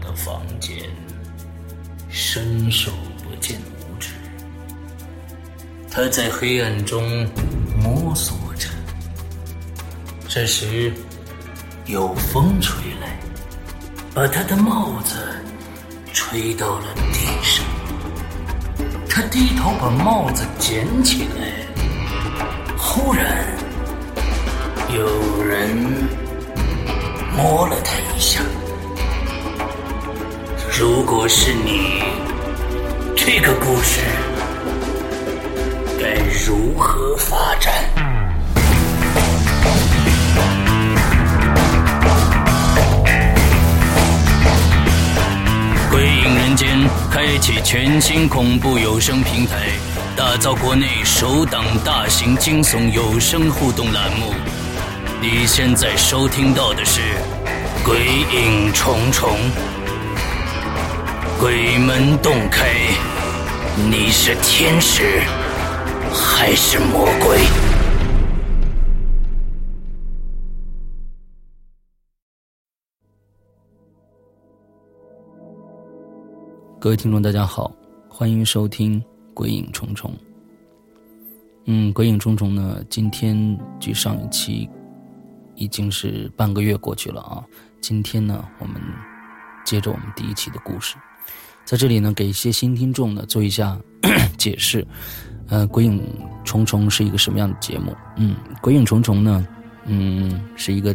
的房间伸手不见五指，他在黑暗中摸索着。这时，有风吹来，把他的帽子吹到了地上。他低头把帽子捡起来，忽然有人摸了他一下。如果是你，这个故事该如何发展？鬼影人间开启全新恐怖有声平台，打造国内首档大型惊悚有声互动栏目。你现在收听到的是《鬼影重重》。鬼门洞开，你是天使还是魔鬼？各位听众，大家好，欢迎收听《鬼影重重》。嗯，《鬼影重重》呢，今天距上一期已经是半个月过去了啊。今天呢，我们接着我们第一期的故事。在这里呢，给一些新听众呢做一下解释。呃，鬼影重重是一个什么样的节目？嗯，鬼影重重呢，嗯，是一个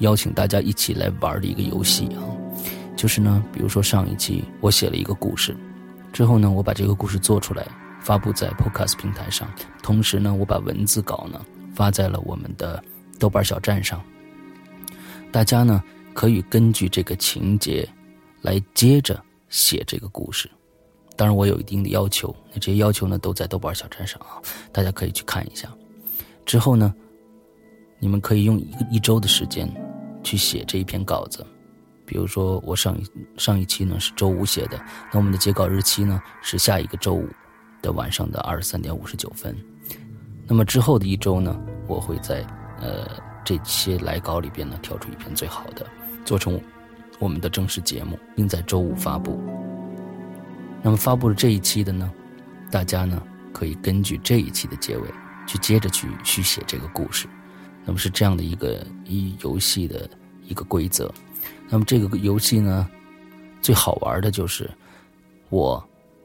邀请大家一起来玩的一个游戏啊。就是呢，比如说上一期我写了一个故事，之后呢，我把这个故事做出来发布在 Podcast 平台上，同时呢，我把文字稿呢发在了我们的豆瓣小站上。大家呢可以根据这个情节来接着。写这个故事，当然我有一定的要求，那这些要求呢都在豆瓣小站上啊，大家可以去看一下。之后呢，你们可以用一个一周的时间去写这一篇稿子。比如说我上一上一期呢是周五写的，那我们的截稿日期呢是下一个周五的晚上的二十三点五十九分。那么之后的一周呢，我会在呃这些来稿里边呢挑出一篇最好的，做成。我们的正式节目，并在周五发布。那么发布了这一期的呢，大家呢可以根据这一期的结尾，去接着去续写这个故事。那么是这样的一个一游戏的一个规则。那么这个游戏呢，最好玩的就是我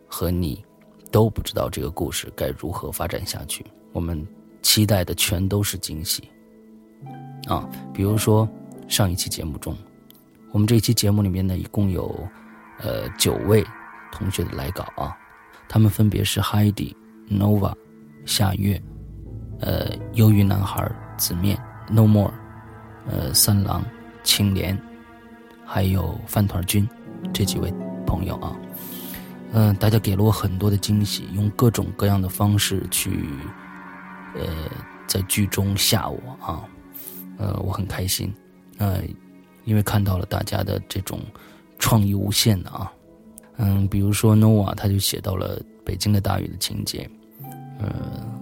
和你都不知道这个故事该如何发展下去。我们期待的全都是惊喜啊！比如说上一期节目中。我们这一期节目里面呢，一共有，呃，九位同学的来稿啊，他们分别是 Heidi、Nova、夏月、呃，忧郁男孩、子面、No More、呃，三郎、青莲，还有饭团君这几位朋友啊，嗯，大家给了我很多的惊喜，用各种各样的方式去，呃，在剧中吓我啊，呃，我很开心，呃。因为看到了大家的这种创意无限的啊，嗯，比如说 Nova 他就写到了北京的大雨的情节，嗯，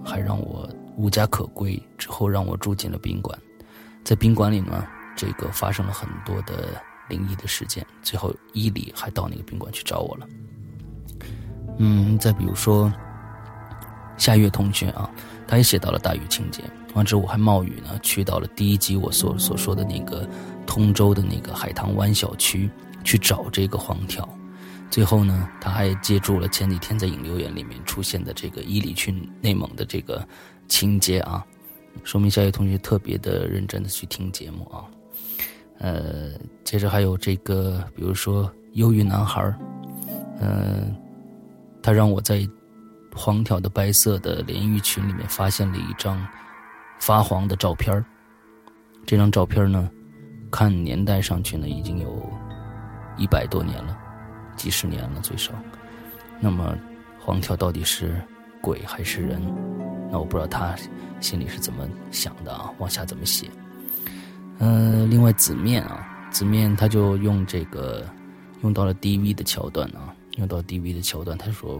还让我无家可归，之后让我住进了宾馆，在宾馆里呢，这个发生了很多的灵异的事件，最后伊里还到那个宾馆去找我了，嗯，再比如说夏月同学啊，他也写到了大雨情节，完之后我还冒雨呢去到了第一集我所所说的那个。通州的那个海棠湾小区，去找这个黄条。最后呢，他还借助了前几天在引流言里面出现的这个伊犁去内蒙的这个情节啊，说明小野同学特别的认真的去听节目啊。呃，接着还有这个，比如说忧郁男孩嗯，他让我在黄条的白色的连衣裙里面发现了一张发黄的照片这张照片呢，看年代上去呢，已经有一百多年了。几十年了最少，那么黄条到底是鬼还是人？那我不知道他心里是怎么想的啊，往下怎么写？嗯，另外子面啊，子面他就用这个用到了 DV 的桥段啊，用到 DV 的桥段，他说，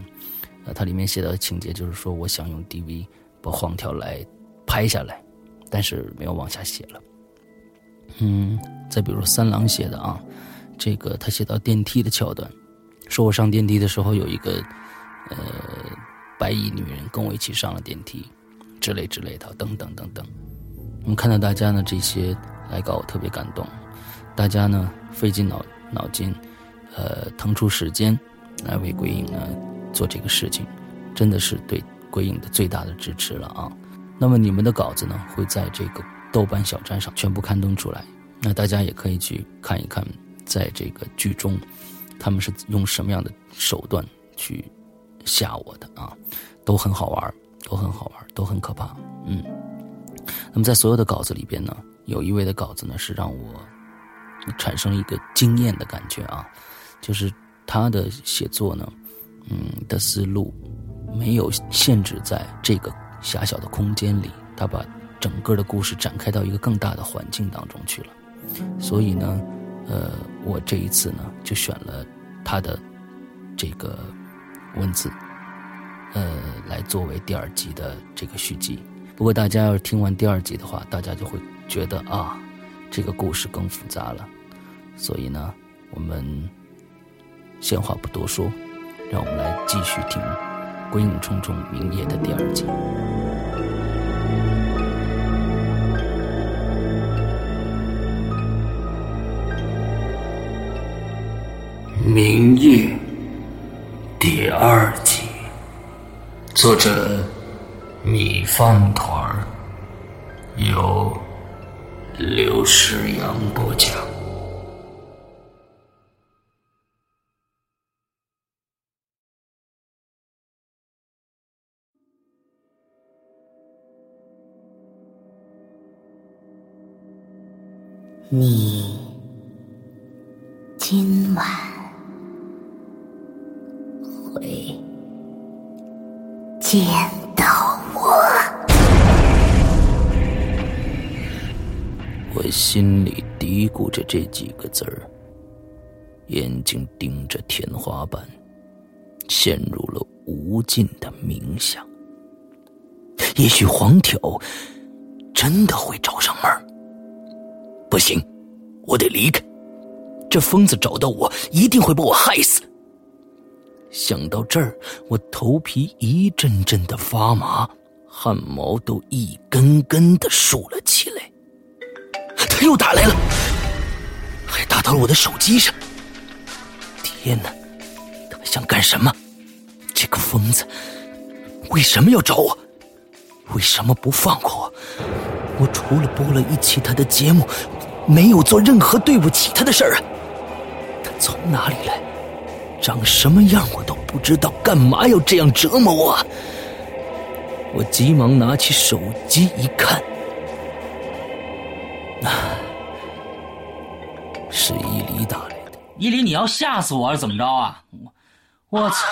呃，他里面写到的情节就是说，我想用 DV 把黄条来拍下来，但是没有往下写了。嗯，再比如三郎写的啊，这个他写到电梯的桥段。说我上电梯的时候有一个，呃，白衣女人跟我一起上了电梯，之类之类的，等等等等。我们看到大家呢这些来稿，我特别感动。大家呢费尽脑脑筋，呃，腾出时间来为鬼影呢做这个事情，真的是对鬼影的最大的支持了啊。那么你们的稿子呢会在这个豆瓣小站上全部刊登出来，那大家也可以去看一看，在这个剧中。他们是用什么样的手段去吓我的啊？都很好玩，都很好玩，都很可怕。嗯，那么在所有的稿子里边呢，有一位的稿子呢是让我产生一个惊艳的感觉啊，就是他的写作呢，嗯的思路没有限制在这个狭小的空间里，他把整个的故事展开到一个更大的环境当中去了，所以呢。呃，我这一次呢，就选了他的这个文字，呃，来作为第二集的这个续集。不过，大家要是听完第二集的话，大家就会觉得啊，这个故事更复杂了。所以呢，我们闲话不多说，让我们来继续听《鬼影重重明夜》的第二集。明夜第二集，作者米饭团儿，由刘世阳播讲。你见到我。我心里嘀咕着这几个字儿，眼睛盯着天花板，陷入了无尽的冥想。也许黄条真的会找上门不行，我得离开。这疯子找到我，一定会把我害死。想到这儿，我头皮一阵阵的发麻，汗毛都一根根的竖了起来。他又打来了，还打到了我的手机上。天哪，他想干什么？这个疯子为什么要找我？为什么不放过我？我除了播了一期他的节目，没有做任何对不起他的事儿啊！他从哪里来？长什么样我都不知道，干嘛要这样折磨我？我急忙拿起手机一看，啊，是伊犁打来的。伊犁，你要吓死我是怎么着啊？我我操！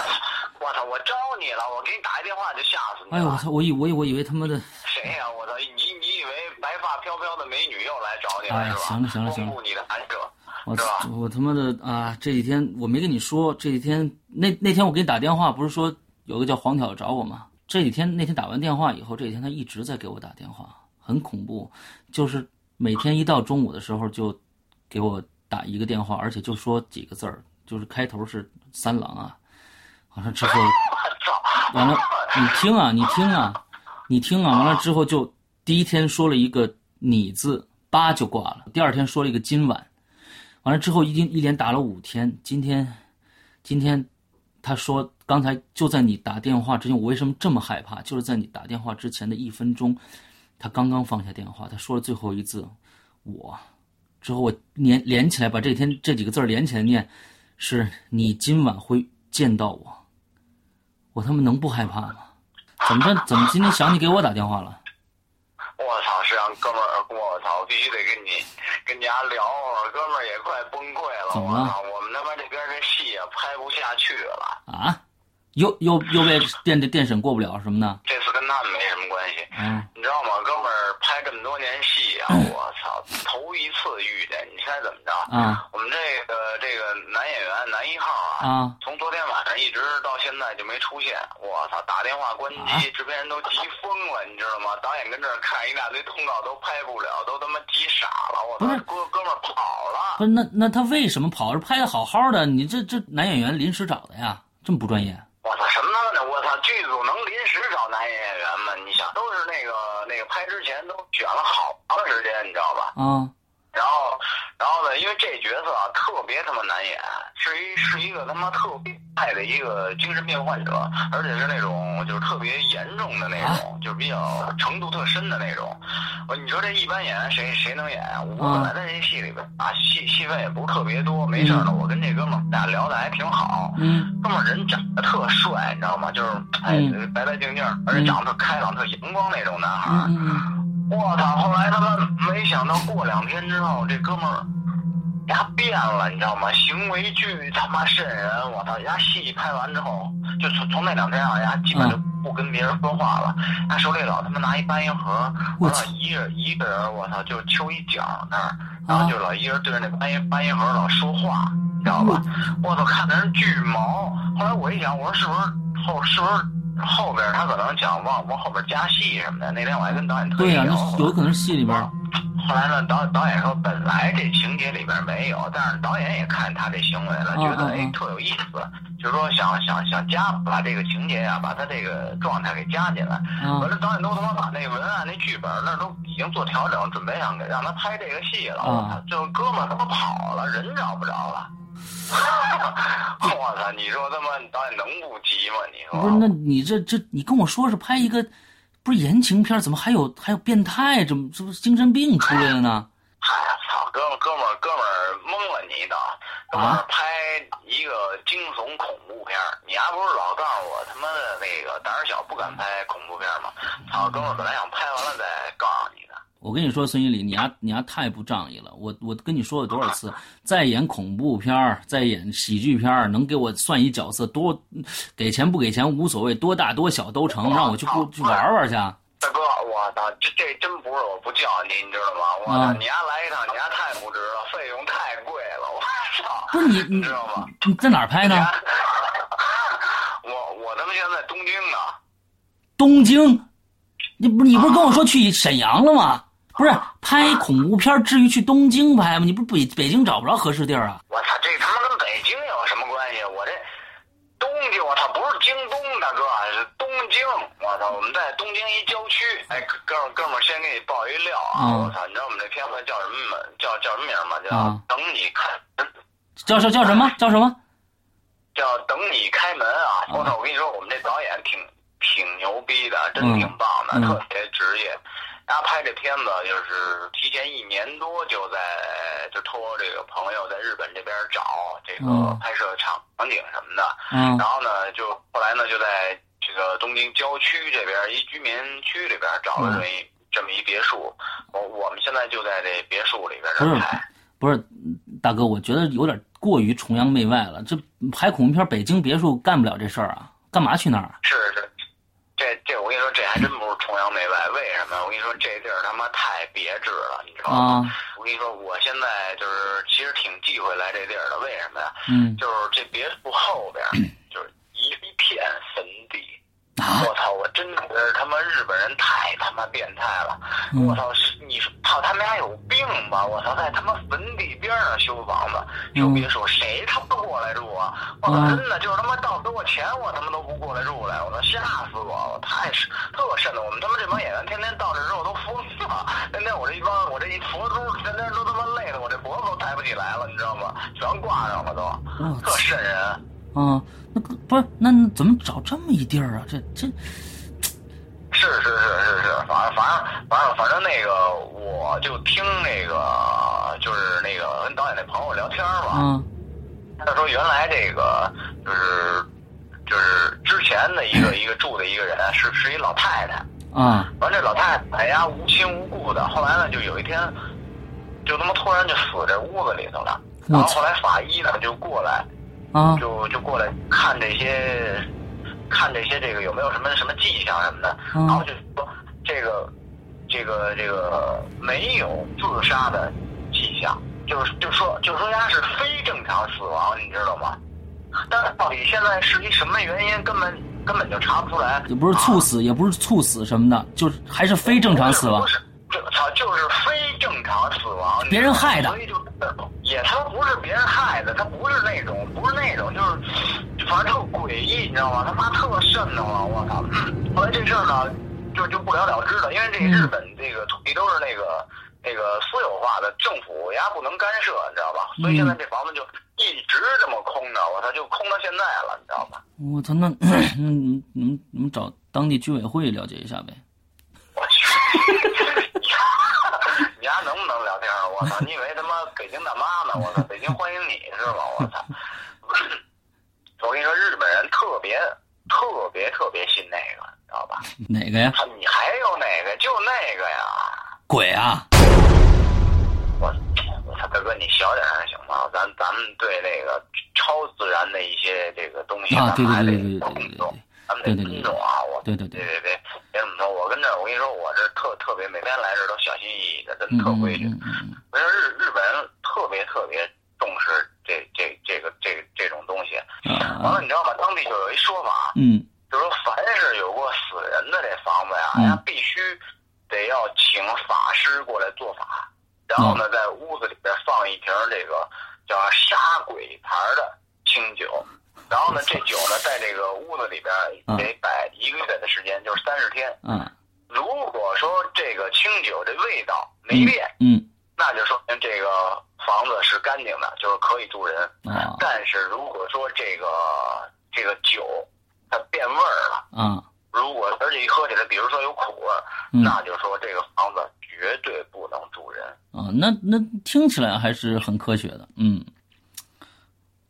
我操！我招你了，我给你打一电话就吓死你了。哎呦我操！我以我以我以为他妈的谁呀？我操！你你以为白发飘飘的美女又来找你了是吧？行了行了行了，你的安者。我我他妈的啊！这几天我没跟你说，这几天那那天我给你打电话，不是说有个叫黄挑找我吗？这几天那天打完电话以后，这几天他一直在给我打电话，很恐怖，就是每天一到中午的时候就给我打一个电话，而且就说几个字儿，就是开头是三郎啊，完了之后，完了 你听啊，你听啊，你听啊，完了之后就第一天说了一个你字，八就挂了，第二天说了一个今晚。完了之后一连一连打了五天，今天今天他说刚才就在你打电话之前，我为什么这么害怕？就是在你打电话之前的一分钟，他刚刚放下电话，他说了最后一字“我”，之后我连连起来把这天这几个字连起来念，是你今晚会见到我，我他妈能不害怕吗？怎么着？怎么今天想你给我打电话了？我操，是让哥们儿，我操，必须得跟你跟你家聊会儿，哥们儿也快崩溃了。我操，我们他妈这边这戏也拍不下去了，啊？又又又被电这电审过不了什么的？这次跟他们没什么关系。嗯你知道吗？哥们儿拍这么多年戏啊，我操，头一次遇见，你猜怎么着？啊我们这个这个男演员男一号啊，啊从昨天晚上一直到现在就没出现。我操，打电话关啊机，制片人都急疯了，你知道吗？导演跟这儿看一大堆通告都拍不了，都他妈急傻了。我操，哥哥们儿跑了。不是那那他为什么跑？是拍的好好的，你这这男演员临时找的呀，这么不专业？我操，什么呢？我操，剧组能临时找男演员吗？你想，都是那个那个拍之前都选了好长时间，你知道吧？嗯然后，然后呢，因为这角色啊特别他妈难演，是一是一个他妈特别爱的一个精神病患者，而且是那种就是特别严重的那种，就是比较程度特深的那种。我你说这一般演员谁谁能演啊？我本来在这戏里边啊，戏戏份也不是特别多，没事呢。我跟这哥们儿俩聊的还挺好，嗯哥们儿人长得特帅，你知道吗？就是哎嗯白白净净，而且长得特开朗、特阳光那种男孩嗯我操！后来他妈没想到过两天之后，这哥们儿丫变了，你知道吗？行为巨他妈瘆人！我操！丫戏拍完之后，就从从那两天啊，丫基本就不跟别人说话了。他手里老他妈拿一搬烟盒，我操一人一个人，我操，就揪一角那儿，然后就老一人对着那搬烟搬烟盒老说话，你知道吧？我操，看的人巨毛。后来我一想，我说是不是后是不是后边他可能想往往后边加戏什么的？那天我还跟导演特对呀、意聊那有可能是戏里边儿后来呢，导导演说本来这情节里边没有，但是导演也看他这行为了，嗯觉得哎特有意思，就是说想想想加把这个情节呀、把他这个状态给加进来。啊完了，导演都他妈把那文案、那剧本那都已经做调整，准备让给让他拍这个戏了。我啊操，就哥们他妈跑了，人找不着了。我操！你说他妈导演能不急吗？你说不是？那你这这你跟我说是拍一个不是言情片，怎么还有还有变态？怎么这不是精神病出来了呢？哎呀，操，哥们哥们哥们儿蒙了你一道，哥们拍一个惊悚恐怖片儿，你还不是老告诉我他妈的那个胆儿小不敢拍恐怖片吗？操，哥们本来想拍完了再告诉你的。我跟你说，孙一礼，你丫你丫太不仗义了！我我跟你说了多少次，再演恐怖片儿，再演喜剧片儿，能给我算一角色多，给钱不给钱无所谓，多大多小都成，让我去过去玩玩去。大哥，我操，这这真不是我不叫你，你知道吗？我操，啊你丫来一趟，你丫太不值了，费用太贵了，我操！不是你你你知道吗？你在哪儿拍呢？我我他妈现在在东京呢。东京，你不你不是跟我说去沈阳了吗？不是拍恐怖片至于去东京拍吗？你不北北京找不着合适地儿啊？我操，这他妈跟北京有什么关系？我这东京，我操，不是京东，大哥，是东京。我操，我们在东京一郊区。哎，哥们儿，哥们儿，先给你报一料啊！嗯我操，你知道我们这片子叫什么吗？叫叫什么名吗？叫啊等你开门，叫叫叫什么？叫什么？叫等你开门啊！嗯我操，我跟你说，我们这导演挺挺牛逼的，真挺棒的，特别职业。他拍这片子就是提前一年多就在就托这个朋友在日本这边找这个嗯拍摄场场景什么的，嗯然后呢就后来呢就在这个东京郊区这边一居民区里边找了这么一、这么一别墅，我我们现在就在这别墅里边不是这拍。不是，大哥，我觉得有点过于崇洋媚外了。这拍恐怖片，北京别墅干不了这事儿啊，干嘛去那儿啊？是是，这这我跟你说，这还真不是崇洋媚外。这地儿他妈太别致了，你知道吗？啊，我跟你说，我现在就是其实挺忌讳来这地儿的。为什么呀？嗯就是这别墅后边 就是一片坟地。啊，我操！我真的觉得他妈日本人太他妈变态了！嗯我操！是你说操他们家有病吧？我操，在他妈坟地边上修房子、修别墅，谁他妈过来住啊？我操！嗯真的就是他妈到给我钱，我他妈都不过来住来，我操！吓死我！我太是特瘆得我们他妈这帮演员天天到这之后都疯了。天天我这一帮我这一佛珠，天天都他妈累的我这脖子都抬不起来来了，你知道吗？全挂上了都，特瘆人。啊，那个不是那那怎么找这么一地儿啊？这这是是是是是，反正反正反正反正那个，我就听那个就是那个跟导演那朋友聊天嘛，啊他说原来这个就是就是之前的一个 一个住的一个人是是一老太太，啊完这老太太哎呀无亲无故的，后来呢就有一天就他妈突然就死这屋子里头了，然后后来法医呢就过来啊。就就过来看这些看这些这个有没有什么什么迹象什么的，然后啊就说这个这个这个没有自杀的迹象，就是就说就说他是非正常死亡，你知道吗？但是到底现在是一什么原因，根本根本就查不出来。也不是猝死，也不是猝死什么的，就是还是非正常死亡。不。是，这操就是非正常死亡，别人害的。所以就也他不是别人害的，他不是那种不是那种，就是反正特诡异，你知道吗？他妈特瘆得慌，我操！后来这事儿呢，就就不了了之了，因为这日本这个土地都是那个那个私有化的，政府呀不能干涉，你知道吧？所以现在这房子就一直这么空着，我操，就空到现在了，你知道吧？我操，那 那，你们你们找当地居委会了解一下呗。我去，你丫能不能聊天啊？我操！你以为他妈北京大妈呢？我操！北京欢迎你是吧？我操！我跟你说，日本人特别特别特别信那个，知道吧？哪个呀？你还有哪个？就那个呀！鬼啊！我我操，大哥，你小点声行吗？咱咱们对那个超自然的一些这个东西，啊咱们还得对对对对对对尊重对，咱们得尊重啊！我对对对对对别别这么说，我跟这儿，我跟你说，我这特特别每天来这都小心翼翼的，真特规矩。嗯嗯嗯我觉得日日本人特别特别重视这这这个这这种东西。嗯完了，啊你知道吗？当地就有一说法，嗯就是说凡是有过死人的这房子呀，嗯人家必须得要请法师过来做法，然后呢，在屋子里边放一瓶这个叫杀鬼牌的清酒。然后呢，这酒呢，在这个屋子里边嗯得摆一个月的时间，就是三十天。啊如果说这个清酒这味道没变，嗯那就说明这个房子是干净的，就是可以住人。啊但是如果说这个这个酒它变味儿了，啊如果而且一喝起来，比如说有苦味儿，嗯那就说这个房子绝对不能住人。啊，那那听起来还是很科学的。嗯，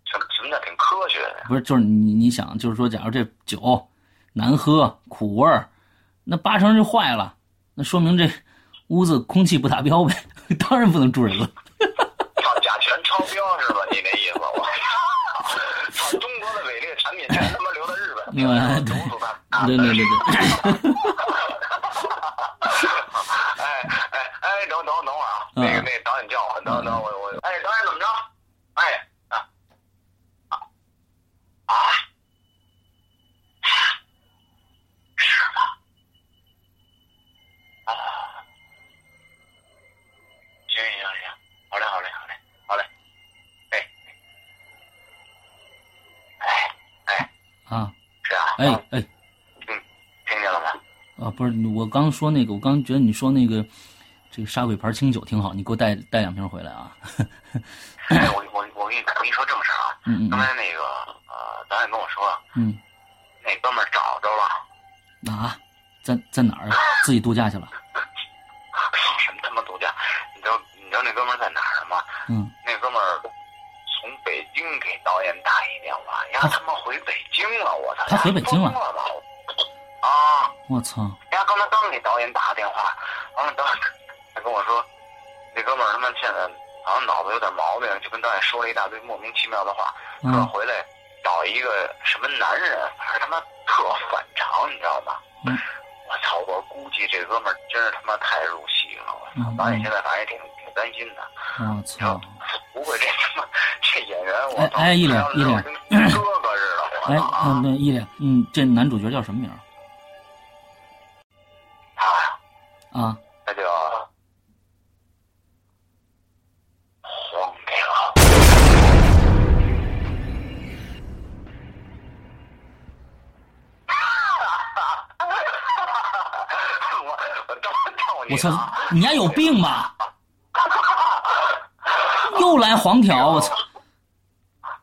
什么什么叫挺科学的呀？不是，就是你你想，就是说，假如这酒难喝、苦味儿，那八成就坏了，那说明这屋子空气不达标呗，当然不能住人了。留在日本，嗯毒死他！对对对对，哎哎哎，等等等会儿啊，嗯那个那个导演叫我，等等我我，哎，导演怎么着？哎啊啊啊，是吗？啊，行行行，好嘞好嘞好嘞好嘞，哎哎哎，啊，哎哎听见了吗？啊，不是，我刚说那个，我刚觉得你说那个这个杀鬼牌清酒挺好，你给我带带两瓶回来啊。哎，我我我跟你我跟你说正事儿啊，嗯嗯刚才那个呃导演跟我说。嗯那哥们儿找着了，嗯，啊，在在哪儿啊？自己度假去了？什么他妈度假？你知道你知道那哥们儿在哪儿吗？嗯那哥们儿从北京给导演打一电话，呀他妈回北京了，我操！他回北京了了吧？啊！我操！呀，刚才刚给导演打个电话，完了导演他跟我说，那哥们儿他妈现在好像脑子有点毛病，就跟导演说了一大堆莫名其妙的话，说嗯回来找一个什么男人，反正他妈特反常，你知道吗？嗯我操！我估计这哥们儿真是他妈太入戏了，我操！嗯导演现在反正也挺挺担心的。我操！不会这他妈 这演员，我！哎哎一脸一脸跟哥哥似的，我哎操啊！嗯，那一脸，嗯，这男主角叫什么名儿他啊？那叫黄条。我我逗逗你我操！！你丫有病吧？又来黄条，我操！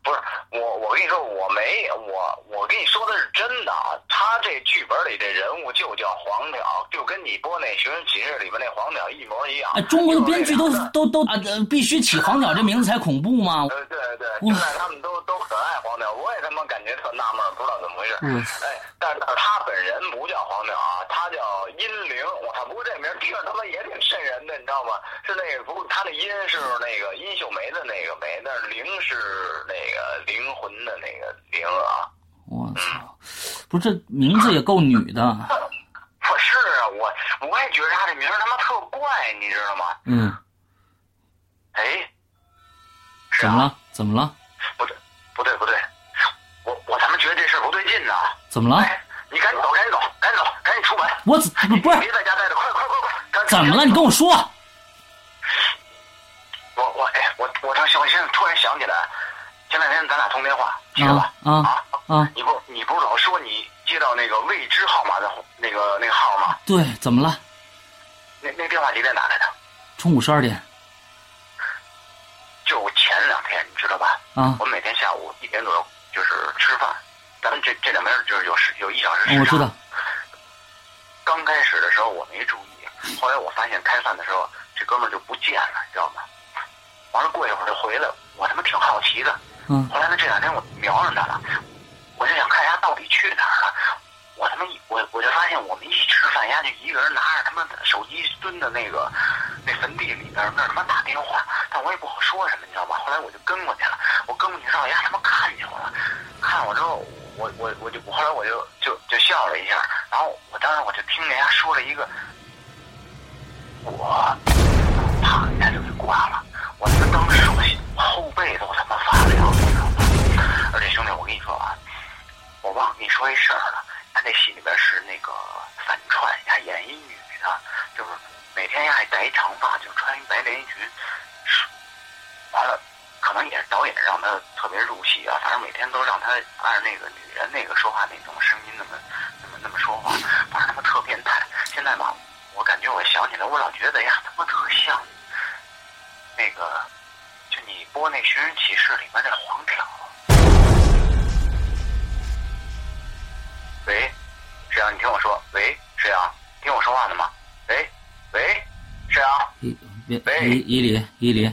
不是我，我跟你说，我没我，我跟你说的是真的啊。他这剧本里这人物就叫黄鸟，就跟你播那《寻人启事》里边那黄鸟一模一样。哎，中国的编剧都都都啊，呃必须起黄鸟这名字才恐怖吗？对对对，现在他们都都很爱黄鸟，我也他妈感觉特纳闷，不知道怎么回事。嗯哎，但是他本人不叫黄鸟啊，他叫阴灵。我操，不过这名儿听着他妈也挺瘆人的，你知道吗？是那个不过他的阴是那个殷秀梅的那个梅，但是灵是那个灵魂的那个灵啊。我操！不是这名字也够女的。不是啊，我我也觉得他这名儿他妈特怪，你知道吗？嗯，哎，怎么了？怎么了？不对，不对，不对，我我他妈觉得这事儿不对劲呐！怎么了？哎，你赶紧走，赶紧走，赶紧走，赶紧出门！我怎不不是别在家待着，快快快快！怎么了？你跟我说。我我哎，我我这我现在突然想起来，前两天咱俩通电话，记得吧？啊啊啊！你不你不是老说你接到那个未知号码的那个那个号吗？对，怎么了？那那电话几点打来的？中午十二点就前两天，你知道吧？啊我每天下午一点左右就是吃饭，咱们这这两边就是有时有一小时时差。哦我知道。刚开始的时候我没注意，后来我发现开饭的时候这哥们儿就不见了，你知道吗？完了过一会儿就回来，我他妈挺好奇的。嗯后来呢这两天我瞄上他了，我就想看人家到底去哪儿了。我他妈我我就发现我们一吃饭，人家就一个人拿着他妈手机蹲在那个那坟地里边那他妈打电话，但我也不好说什么，你知道吧？后来我就跟过去了，我跟过去之后，人家他妈看见我了，看我之后，我我我就后来我就就就笑了一下，然后我当时我就听人家说了一个，我啪一下就长发，就穿一白连衣裙，完了，可能也是导演让他特别入戏啊，反正每天都让他按那个女人那个说话那种声音那么那么那么说话，反正他妈特变态。现在吧，我感觉我想起来，我老觉得呀，他妈特像那个，就你播那《寻人启事》里面那黄条。喂，沈阳，你听我说，喂，沈阳，听我说话呢吗？喂，喂，沈阳，伊别喂伊伊林伊林，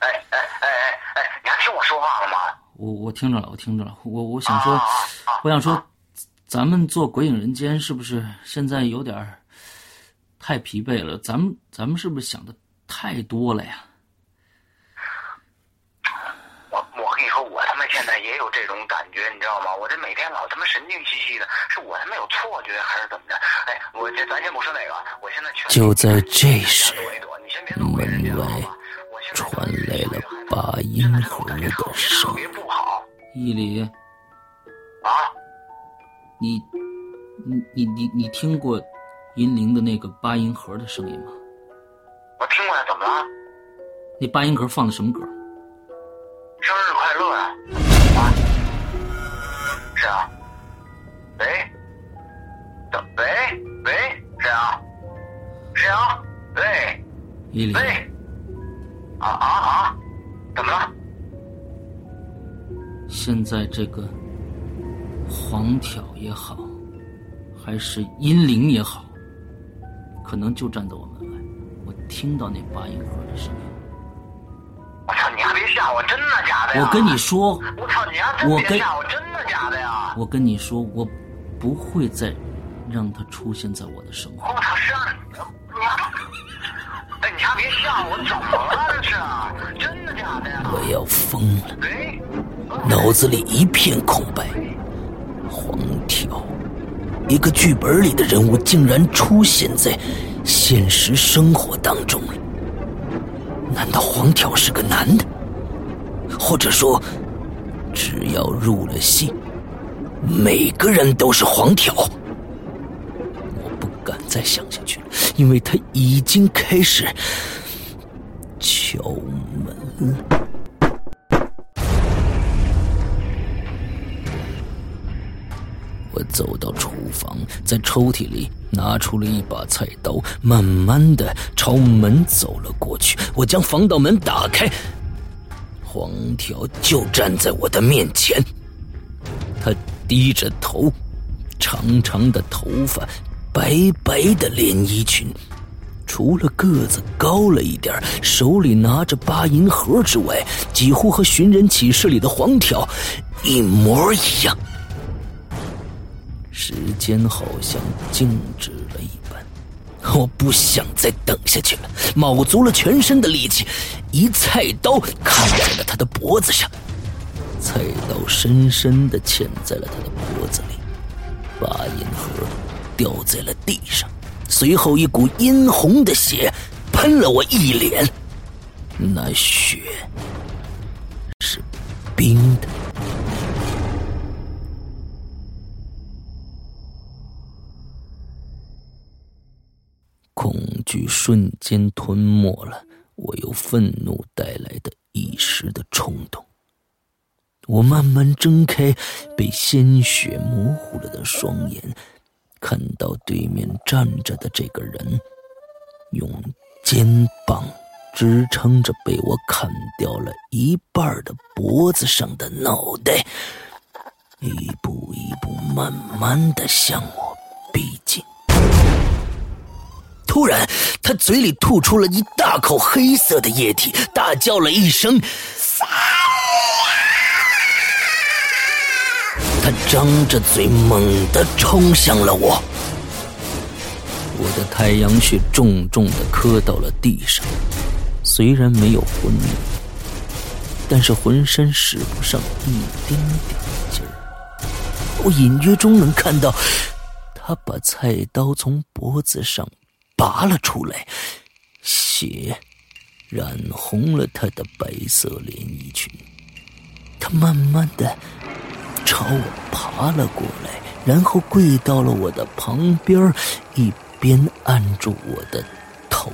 哎哎哎哎哎，你还听我说话了吗？我我听着了，我听着了。我我想说啊啊啊，我想说，咱们做鬼影人间是不是现在有点太疲惫了？咱们咱们是不是想的太多了呀？我我跟你说，我他妈现在也有这种感觉，你知道吗？我这每天老他妈神经兮兮的，是我他妈有错觉还是怎么着？哎，我这咱先不说那个，我现在全就在这时躲一躲，你先别做鬼人间了好吧？我现在传来了八音盒的声特别不好伊里，啊！你你你你你听过银铃的那个八音盒的声音吗？我听过呀，怎么了？那八音盒放的什么歌？生日快乐呀！啊，谁啊。喂，等喂喂，沈阳，沈阳，喂伊啊啊啊，怎么了？现在这个黄挑也好，还是阴灵也好，可能就站在我门外。我听到那八音盒的声音。我操，你还别吓我，真的假的呀？我跟你，说，我操，你还真别吓我，真的假的呀？我跟你说，我不会再让他出现在我的生活。我操，是啊，你还，哎，你还别吓我，怎么了这是？真的假的呀？我要疯了，喂，脑子里一片空白。黄条，一个剧本里的人物竟然出现在现实生活当中了。难道黄条是个男的？或者说，只要入了戏，每个人都是黄条？我不敢再想下去了，因为他已经开始敲门了。走到厨房，在抽屉里拿出了一把菜刀，慢慢的朝门走了过去。我将防盗门打开，黄条就站在我的面前，他低着头，长长的头发，白白的连衣裙，除了个子高了一点，手里拿着八音盒之外，几乎和寻人启事里的黄条一模一样。时间好像静止了一般，我不想再等下去了，卯足了全身的力气，一菜刀砍在了他的脖子上，菜刀深深的嵌在了他的脖子里，八音盒掉在了地上，随后一股殷红的血喷了我一脸，那血是冰的。瞬间吞没了我由愤怒带来的一时的冲动。我慢慢睁开被鲜血模糊了的双眼，看到对面站着的这个人，用肩膀支撑着被我砍掉了一半的脖子上的脑袋，一步一步慢慢的向我逼近。突然，他嘴里吐出了一大口黑色的液体，大叫了一声：“他张着嘴，猛地冲向了我。我的太阳穴重重的磕到了地上，虽然没有昏迷，但是浑身使不上一丁点劲儿。我隐约中能看到，他把菜刀从脖子上。拔了出来，血染红了他的白色连衣裙。他慢慢的朝我爬了过来，然后跪到了我的旁边，一边按住我的头，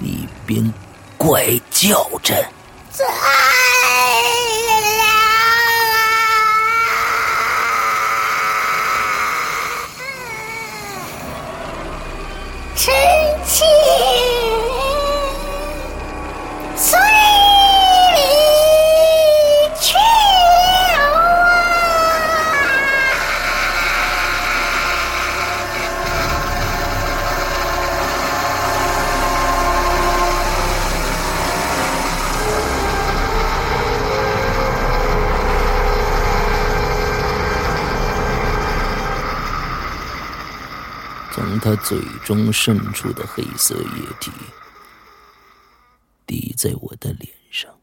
一边怪叫着。臣妾从他嘴中渗出的黑色液体滴在我的脸上，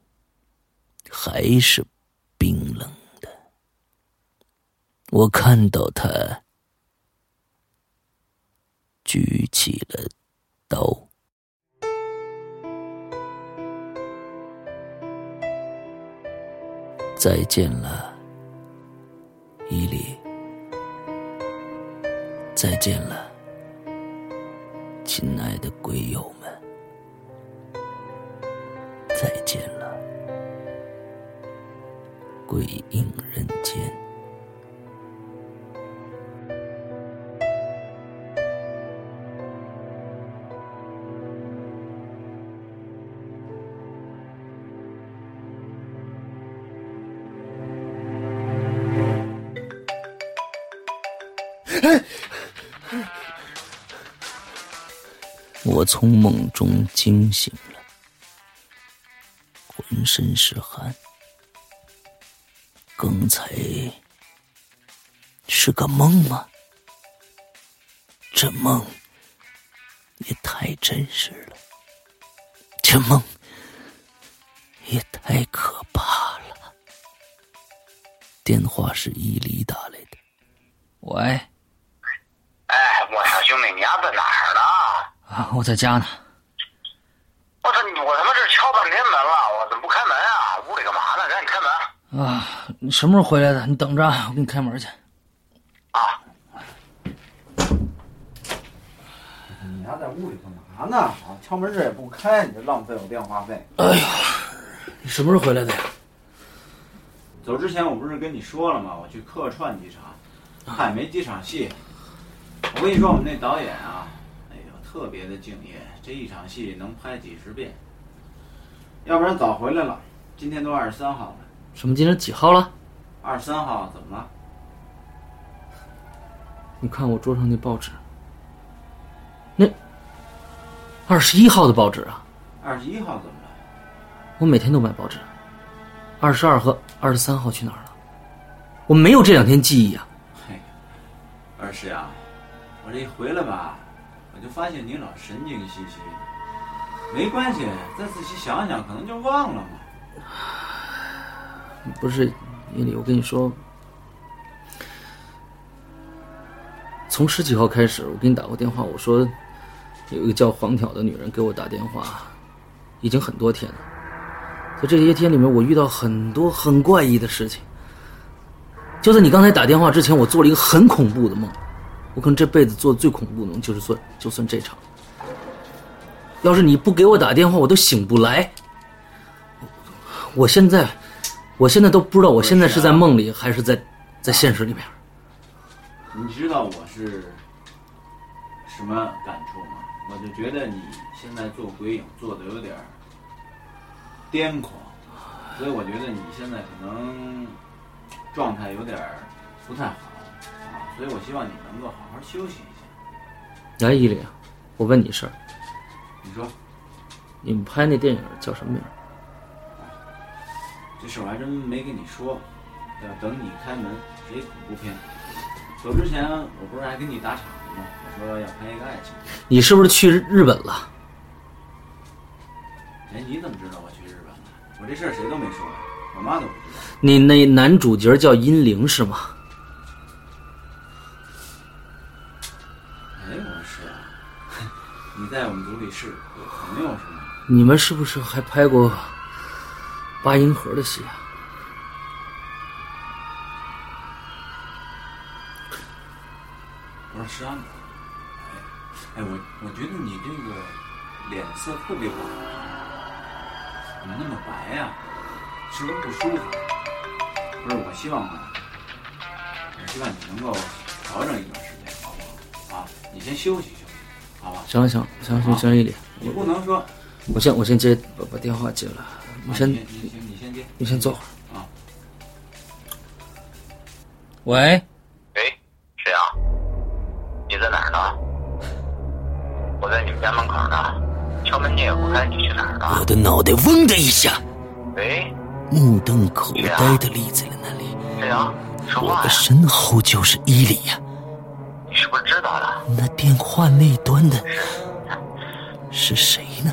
还是冰冷的。我看到他举起了刀。再见了，伊利。再见了。亲爱的鬼友们，再见了！鬼影人间。我从梦中惊醒了，浑身是汗。刚才是个梦吗？这梦也太真实了，这梦也太可怕了。电话是伊犁打来的。喂，哎，我操，兄弟，你丫在哪儿呢？啊，我在家呢。我操，你我他妈这敲半天门了，我怎么不开门啊？屋里干嘛呢？赶紧开门！啊，你什么时候回来的？你等着，我给你开门去。啊，你丫在屋里干嘛呢？啊，敲门这也不开，你这浪费我电话费。你什么时候回来的呀？走之前我不是跟你说了吗？我去客串几场，嗨，没几场戏。我跟你说，我们那导演啊，哎呦，特别的敬业，这一场戏能拍几十遍。要不然早回来了，今天都二十三号了，什么？今天几号了？二十三号怎么了？你看我桌上那报纸，那二十一号的报纸啊！二十一号怎么了？我每天都买报纸。二十二和二十三号去哪儿了？我没有这两天记忆啊。嘿，二师呀，我这一回来吧，我就发现你老神经兮兮的。没关系，再仔细想想，可能就忘了嘛。不是，伊里，我跟你说，从十几号开始，我给你打过电话，我说有一个叫黄挑的女人给我打电话，已经很多天了。在这些天里面，我遇到很多很怪异的事情。就在你刚才打电话之前，我做了一个很恐怖的梦，我可能这辈子做的最恐怖的梦就是算就算这场。要是你不给我打电话，我都醒不来。我现在，我现在都不知道我现在是在梦里还是在在现实里面。你知道我是什么感触吗？我就觉得你现在做鬼影做的有点癫狂，所以我觉得你现在可能状态有点不太好，所以我希望你能够好好休息一下。来，伊犁，我问你事儿，你说你们拍那电影叫什么名儿？这事儿我还真没跟你说，要等你开门谁恐怖片。走之前我不是还跟你打场子吗？我说要拍一个爱情。你是不是去日本了？哎，你怎么知道我去日本了？我这事儿谁都没说，我妈都不知道。你那男主角叫殷灵是吗？哎，我是啊，你在我们组里是有朋友是吗？你们是不是还拍过八音盒的戏啊？我说是啊，哎，哎，我我觉得你这个脸色特别不好，怎么那么白呀、是不是不舒服？不是，我希望啊，我希望你能够调整一段时间，好不好？啊，你先休息休息，好吧？行了行了行了行了行了，伊犁，你不能说，我先我先接把把电话接了，你先啊你你先你先接，你先坐会儿。啊。喂，喂，谁啊？你在哪儿呢？我在你们家门口呢，敲门你也不开，你去哪儿呢？我的脑袋嗡的一下，喂，目瞪口呆的立在了那里。谁啊？说我的！身后就是伊里呀、你是不是知道了？那电话那端的是谁呢？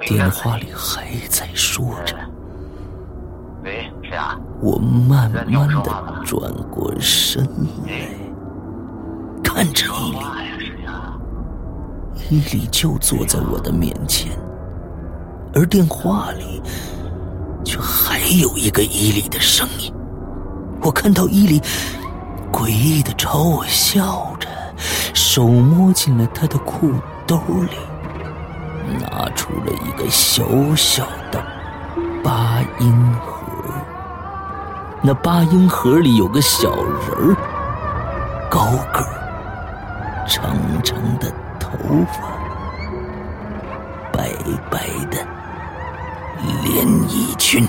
电话里还在说着。喂，谁啊？我慢慢的转过身来，看着伊利，话呀，谁啊？伊犁就坐在我的面前，而电话里却还有一个伊犁的声音。我看到伊利诡异的朝我笑着，手摸进了他的裤兜里，拿出了一个小小的八音盒。那八音盒里有个小人儿，高个儿，长长的头发，白白的连衣裙。